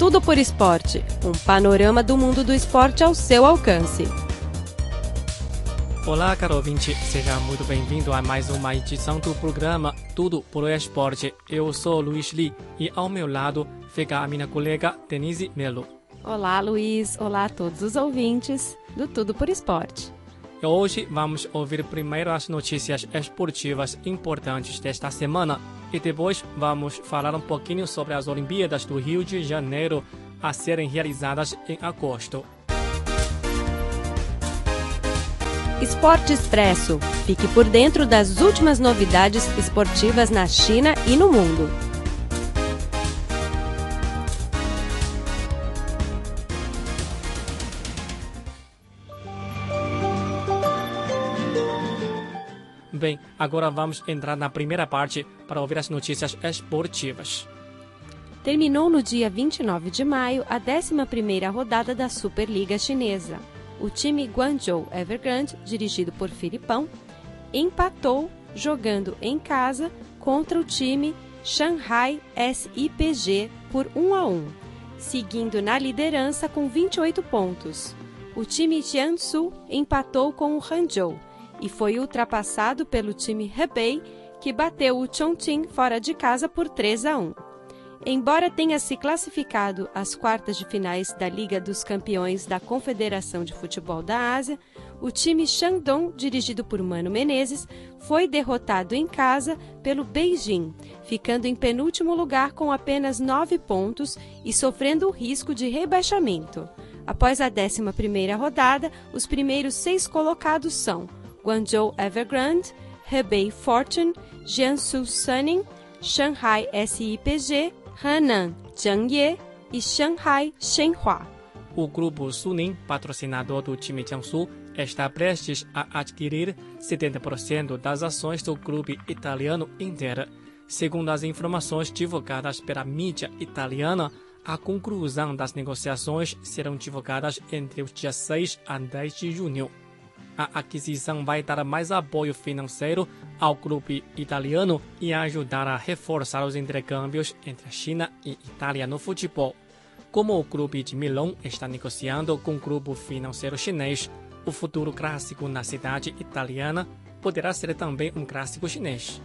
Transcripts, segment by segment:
Tudo por Esporte um panorama do mundo do esporte ao seu alcance. Olá, caro ouvinte, seja muito bem-vindo a mais uma edição do programa Tudo por Esporte. Eu sou Luiz Li e ao meu lado fica a minha colega Denise Melo. Olá, Luiz. Olá a todos os ouvintes do Tudo por Esporte. Hoje vamos ouvir primeiro as notícias esportivas importantes desta semana e depois vamos falar um pouquinho sobre as Olimpíadas do Rio de Janeiro a serem realizadas em agosto. Esporte Expresso. Fique por dentro das últimas novidades esportivas na China e no mundo. Bem, agora vamos entrar na primeira parte para ouvir as notícias esportivas. Terminou no dia 29 de maio a 11ª rodada da Superliga Chinesa. O time Guangzhou Evergrande, dirigido por Filipão, empatou jogando em casa contra o time Shanghai SIPG por 1 a 1, seguindo na liderança com 28 pontos. O time Jiangsu empatou com o Hangzhou e foi ultrapassado pelo time Hebei, que bateu o Chongqing fora de casa por 3 a 1. Embora tenha se classificado às quartas de finais da Liga dos Campeões da Confederação de Futebol da Ásia, o time Shandong, dirigido por Mano Menezes, foi derrotado em casa pelo Beijing, ficando em penúltimo lugar com apenas nove pontos e sofrendo o risco de rebaixamento. Após a 11ª rodada, os primeiros seis colocados são Guangzhou Evergrande, Hebei Fortune, Jiangsu Suning, Shanghai SIPG, Henan Zhengye e Shanghai Shenhua. O grupo Suning, patrocinador do time Jiangsu, está prestes a adquirir 70% das ações do clube italiano Inter. Segundo as informações divulgadas pela mídia italiana, a conclusão das negociações serão divulgadas entre os dias 6 a 10 de junho a aquisição vai dar mais apoio financeiro ao clube italiano e ajudar a reforçar os intercâmbios entre a China e Itália no futebol. Como o clube de Milão está negociando com o grupo financeiro chinês, o futuro clássico na cidade italiana poderá ser também um clássico chinês.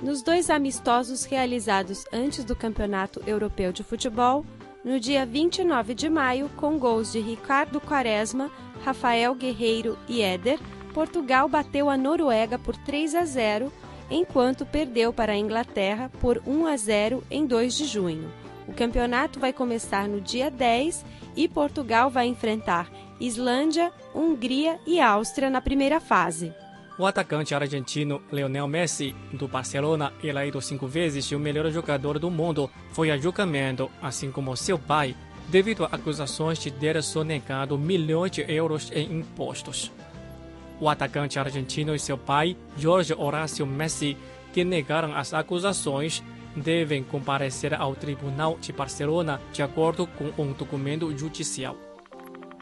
Nos dois amistosos realizados antes do Campeonato Europeu de Futebol, no dia 29 de maio, com gols de Ricardo Quaresma, Rafael Guerreiro e Éder, Portugal bateu a Noruega por 3 a 0, enquanto perdeu para a Inglaterra por 1 a 0 em 2 de junho. O campeonato vai começar no dia 10 e Portugal vai enfrentar Islândia, Hungria e Áustria na primeira fase. O atacante argentino Lionel Messi, do Barcelona, eleito cinco vezes o melhor jogador do mundo, foi a julgamento, assim como seu pai, devido a acusações de ter sonegado milhões de euros em impostos. O atacante argentino e seu pai, Jorge Horácio Messi, que negaram as acusações, devem comparecer ao Tribunal de Barcelona de acordo com um documento judicial.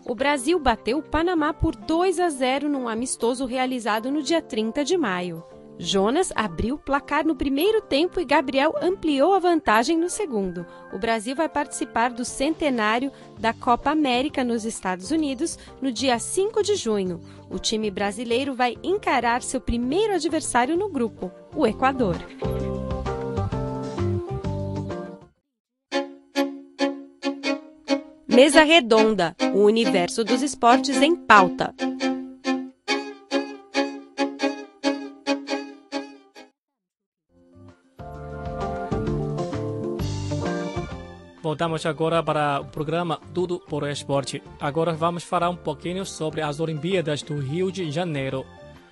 O Brasil bateu o Panamá por 2 a 0 num amistoso realizado no dia 30 de maio. Jonas abriu o placar no primeiro tempo e Gabriel ampliou a vantagem no segundo. O Brasil vai participar do centenário da Copa América nos Estados Unidos no dia 5 de junho. O time brasileiro vai encarar seu primeiro adversário no grupo, o Equador. Mesa Redonda o universo dos esportes em pauta. Voltamos agora para o programa Tudo por Esporte. Agora vamos falar um pouquinho sobre as Olimpíadas do Rio de Janeiro.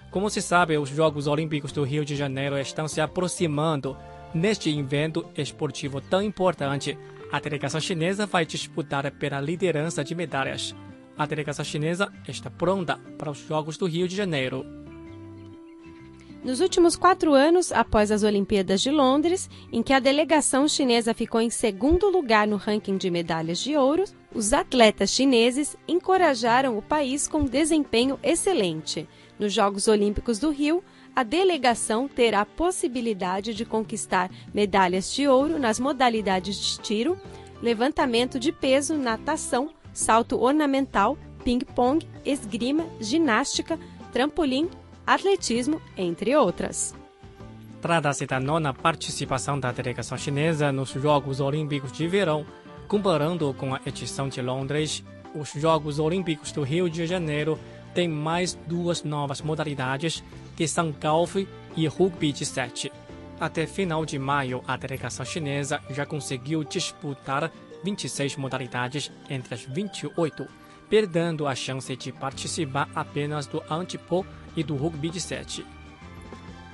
Como se sabe, os Jogos Olímpicos do Rio de Janeiro estão se aproximando. Neste evento esportivo tão importante, a delegação chinesa vai disputar pela liderança de medalhas. A delegação chinesa está pronta para os Jogos do Rio de Janeiro. Nos últimos quatro anos, após as Olimpíadas de Londres, em que a delegação chinesa ficou em segundo lugar no ranking de medalhas de ouro, os atletas chineses encorajaram o país com desempenho excelente. Nos Jogos Olímpicos do Rio, a delegação terá a possibilidade de conquistar medalhas de ouro nas modalidades de tiro, levantamento de peso, natação, salto ornamental, ping-pong, esgrima, ginástica, trampolim, atletismo, entre outras. Trata-se da nona participação da delegação chinesa nos Jogos Olímpicos de Verão, comparando com a edição de Londres. Os Jogos Olímpicos do Rio de Janeiro têm mais duas novas modalidades, que são golfe e rugby de sete. Até final de maio, a delegação chinesa já conseguiu disputar 26 modalidades entre as 28, perdendo a chance de participar apenas do handball e do rugby de sete.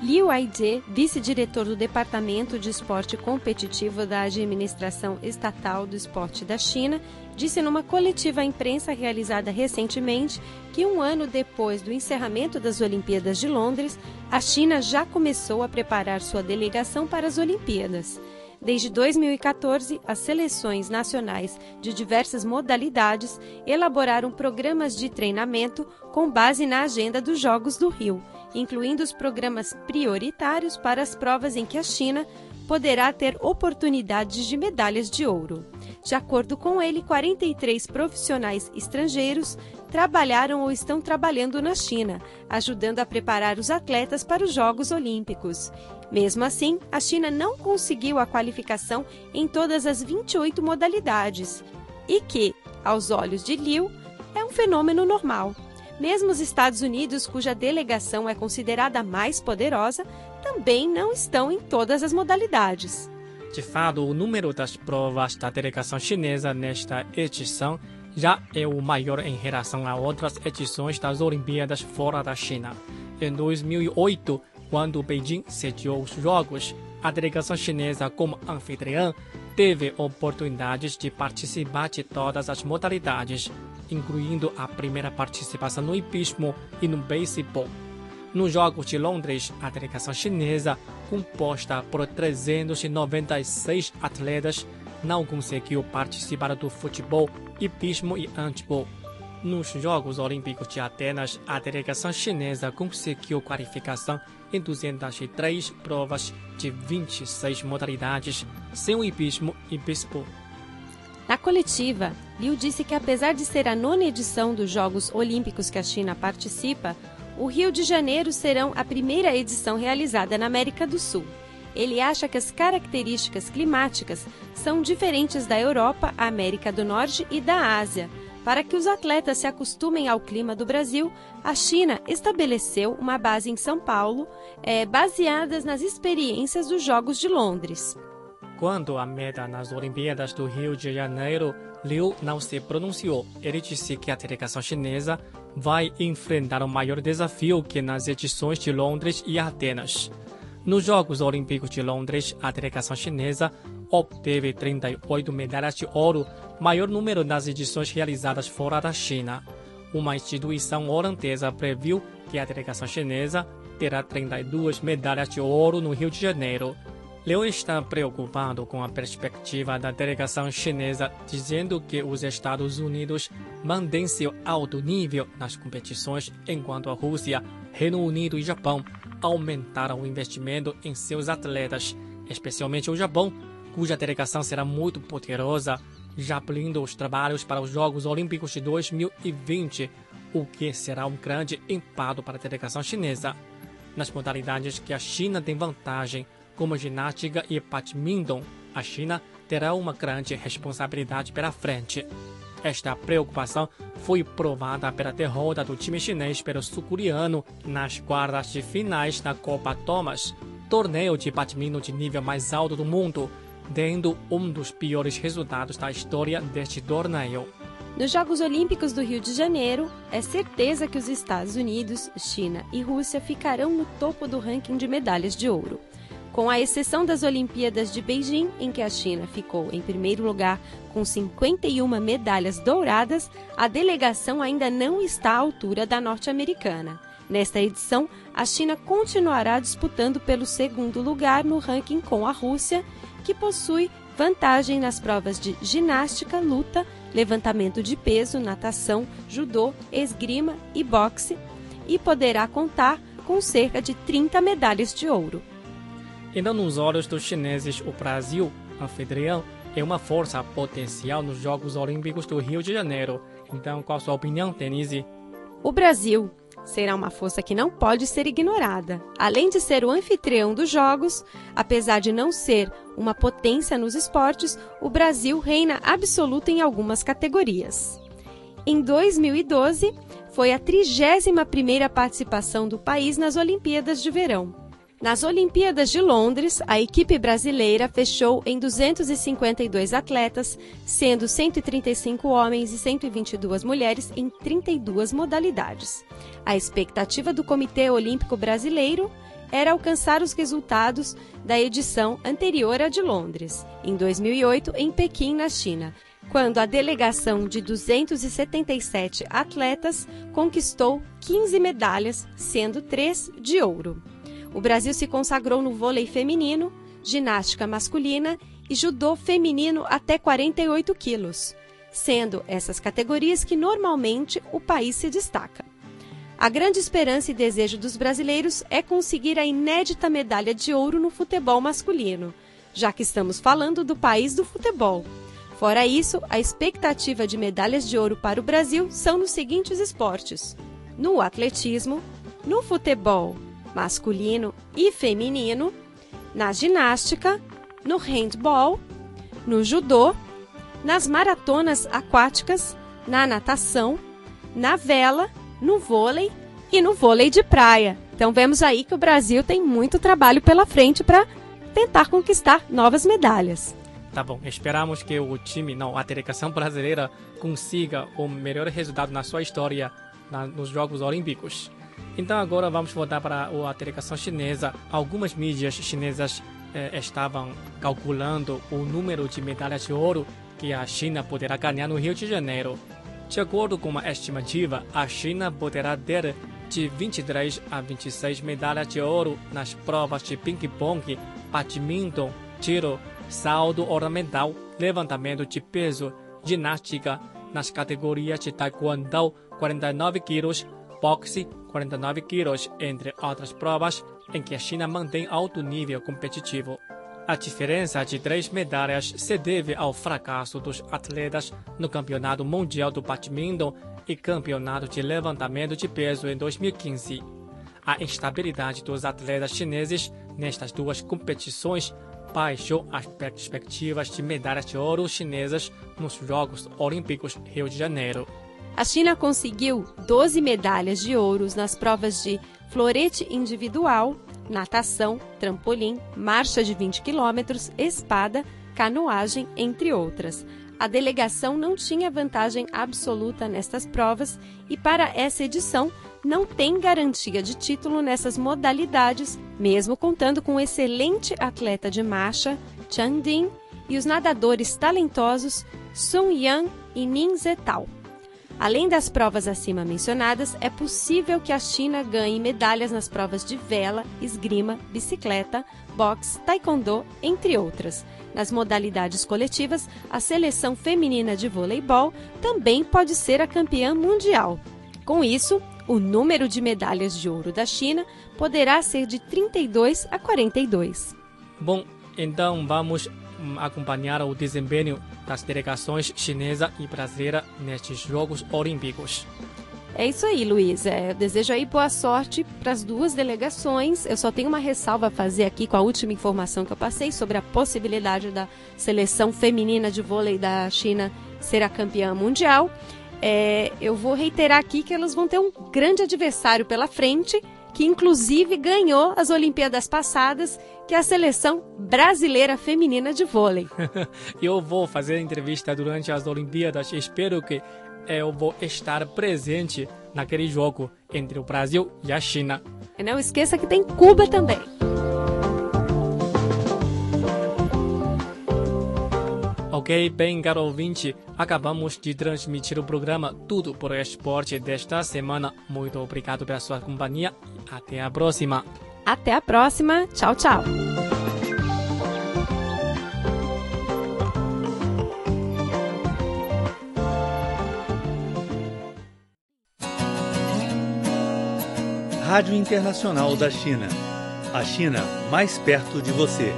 Liu Aide, vice-diretor do Departamento de Esporte Competitivo da Administração Estatal do Esporte da China, disse numa coletiva à imprensa realizada recentemente que um ano depois do encerramento das Olimpíadas de Londres, a China já começou a preparar sua delegação para as Olimpíadas. Desde 2014, as seleções nacionais de diversas modalidades elaboraram programas de treinamento com base na agenda dos Jogos do Rio incluindo os programas prioritários para as provas em que a China poderá ter oportunidades de medalhas de ouro. De acordo com ele, 43 profissionais estrangeiros trabalharam ou estão trabalhando na China, ajudando a preparar os atletas para os Jogos Olímpicos. Mesmo assim, a China não conseguiu a qualificação em todas as 28 modalidades, e que, aos olhos de Liu, é um fenômeno normal. Mesmo os Estados Unidos, cuja delegação é considerada mais poderosa, também não estão em todas as modalidades. De fato, o número das provas da delegação chinesa nesta edição já é o maior em relação a outras edições das Olimpíadas fora da China. Em 2008, quando Beijing sediou os Jogos, a delegação chinesa, como anfitriã, teve oportunidades de participar de todas as modalidades, incluindo a primeira participação no hipismo e no beisebol. Nos Jogos de Londres, a delegação chinesa, composta por 396 atletas, não conseguiu participar do futebol, hipismo e handball. Nos Jogos Olímpicos de Atenas, a delegação chinesa conseguiu qualificação em 203 provas de 26 modalidades, sem o hipismo e beisebol. Na coletiva, Liu disse que apesar de ser a nona edição dos Jogos Olímpicos que a China participa, o Rio de Janeiro serão a primeira edição realizada na América do Sul. Ele acha que as características climáticas são diferentes da Europa, América do Norte e da Ásia. Para que os atletas se acostumem ao clima do Brasil, a China estabeleceu uma base em São Paulo, é, baseadas nas experiências dos Jogos de Londres. Quando a meta nas Olimpíadas do Rio de Janeiro, Liu não se pronunciou. Ele disse que a delegação chinesa vai enfrentar o maior desafio que nas edições de Londres e Atenas. Nos Jogos Olímpicos de Londres, a delegação chinesa obteve 38 medalhas de ouro, maior número das edições realizadas fora da China. Uma instituição holandesa previu que a delegação chinesa terá 32 medalhas de ouro no Rio de Janeiro. Liu está preocupado com a perspectiva da delegação chinesa, dizendo que os Estados Unidos mantêm seu alto nível nas competições, enquanto a Rússia, Reino Unido e Japão aumentaram o investimento em seus atletas, especialmente o Japão, cuja delegação será muito poderosa, já abrindo os trabalhos para os Jogos Olímpicos de 2020, o que será um grande impacto para a delegação chinesa. Nas modalidades que a China tem vantagem, como ginástica e badminton, a China terá uma grande responsabilidade pela frente. Esta preocupação foi provada pela derrota do time chinês pelo sul-coreano nas quartas de finais da Copa Thomas, torneio de badminton de nível mais alto do mundo, tendo um dos piores resultados da história deste torneio. Nos Jogos Olímpicos do Rio de Janeiro, é certeza que os Estados Unidos, China e Rússia ficarão no topo do ranking de medalhas de ouro. Com a exceção das Olimpíadas de Beijing, em que a China ficou em primeiro lugar com 51 medalhas douradas, a delegação ainda não está à altura da norte-americana. Nesta edição, a China continuará disputando pelo segundo lugar no ranking com a Rússia, que possui vantagem nas provas de ginástica, luta, levantamento de peso, natação, judô, esgrima e boxe, e poderá contar com cerca de 30 medalhas de ouro. Ainda nos olhos dos chineses, o Brasil, anfitrião, é uma força potencial nos Jogos Olímpicos do Rio de Janeiro. Então, qual a sua opinião, Denise? O Brasil será uma força que não pode ser ignorada. Além de ser o anfitrião dos Jogos, apesar de não ser uma potência nos esportes, o Brasil reina absoluta em algumas categorias. Em 2012, foi a 31ª participação do país nas Olimpíadas de Verão. Nas Olimpíadas de Londres, a equipe brasileira fechou em 252 atletas, sendo 135 homens e 122 mulheres em 32 modalidades. A expectativa do Comitê Olímpico Brasileiro era alcançar os resultados da edição anterior à de Londres, em 2008, em Pequim, na China, quando a delegação de 277 atletas conquistou 15 medalhas, sendo três de ouro. O Brasil se consagrou no vôlei feminino, ginástica masculina e judô feminino até 48 quilos, sendo essas categorias que normalmente o país se destaca. A grande esperança e desejo dos brasileiros é conseguir a inédita medalha de ouro no futebol masculino, já que estamos falando do país do futebol. Fora isso, a expectativa de medalhas de ouro para o Brasil são nos seguintes esportes: no atletismo, no futebol, masculino e feminino, na ginástica, no handball, no judô, nas maratonas aquáticas, na natação, na vela, no vôlei e no vôlei de praia. Então vemos aí que o Brasil tem muito trabalho pela frente para tentar conquistar novas medalhas. Tá bom, esperamos que o time, não, a delegação brasileira consiga o melhor resultado na sua história na, nos Jogos Olímpicos. Então agora vamos voltar para a delegação chinesa. Algumas mídias chinesas eh, estavam calculando o número de medalhas de ouro que a China poderá ganhar no Rio de Janeiro. De acordo com uma estimativa, a China poderá ter de 23 a 26 medalhas de ouro nas provas de ping-pong, badminton, tiro, salto ornamental, levantamento de peso, ginástica, nas categorias de taekwondo 49 quilos, boxe 49 quilos, entre outras provas em que a China mantém alto nível competitivo. A diferença de três medalhas se deve ao fracasso dos atletas no Campeonato Mundial do Badminton e Campeonato de Levantamento de Peso em 2015. A instabilidade dos atletas chineses nestas duas competições baixou as perspectivas de medalhas de ouro chinesas nos Jogos Olímpicos Rio de Janeiro. A China conseguiu 12 medalhas de ouro nas provas de florete individual, natação, trampolim, marcha de 20 quilômetros, espada, canoagem, entre outras. A delegação não tinha vantagem absoluta nestas provas e, para essa edição, não tem garantia de título nessas modalidades, mesmo contando com o excelente atleta de marcha, Chang Ding, e os nadadores talentosos Sun Yang e Nin Zetao. Além das provas acima mencionadas, é possível que a China ganhe medalhas nas provas de vela, esgrima, bicicleta, boxe, taekwondo, entre outras. Nas modalidades coletivas, a seleção feminina de voleibol também pode ser a campeã mundial. Com isso, o número de medalhas de ouro da China poderá ser de 32 a 42. Bom, então vamos acompanhar o desempenho das delegações chinesa e brasileira nestes Jogos Olímpicos. É isso aí, Luiz. É, desejo aí boa sorte para as duas delegações. Eu só tenho uma ressalva a fazer aqui com a última informação que eu passei sobre a possibilidade da seleção feminina de vôlei da China ser a campeã mundial. É, eu vou reiterar aqui que elas vão ter um grande adversário pela frente que inclusive ganhou as Olimpíadas passadas, que é a seleção brasileira feminina de vôlei. eu vou fazer entrevista durante as Olimpíadas. Espero que eu vou estar presente naquele jogo entre o Brasil e a China. E não esqueça que tem Cuba também. Ok, bem, caro ouvinte, acabamos de transmitir o programa Tudo por Esporte desta semana. Muito obrigado pela sua companhia e até a próxima. Até a próxima. Tchau, tchau. Rádio Internacional da China. A China mais perto de você.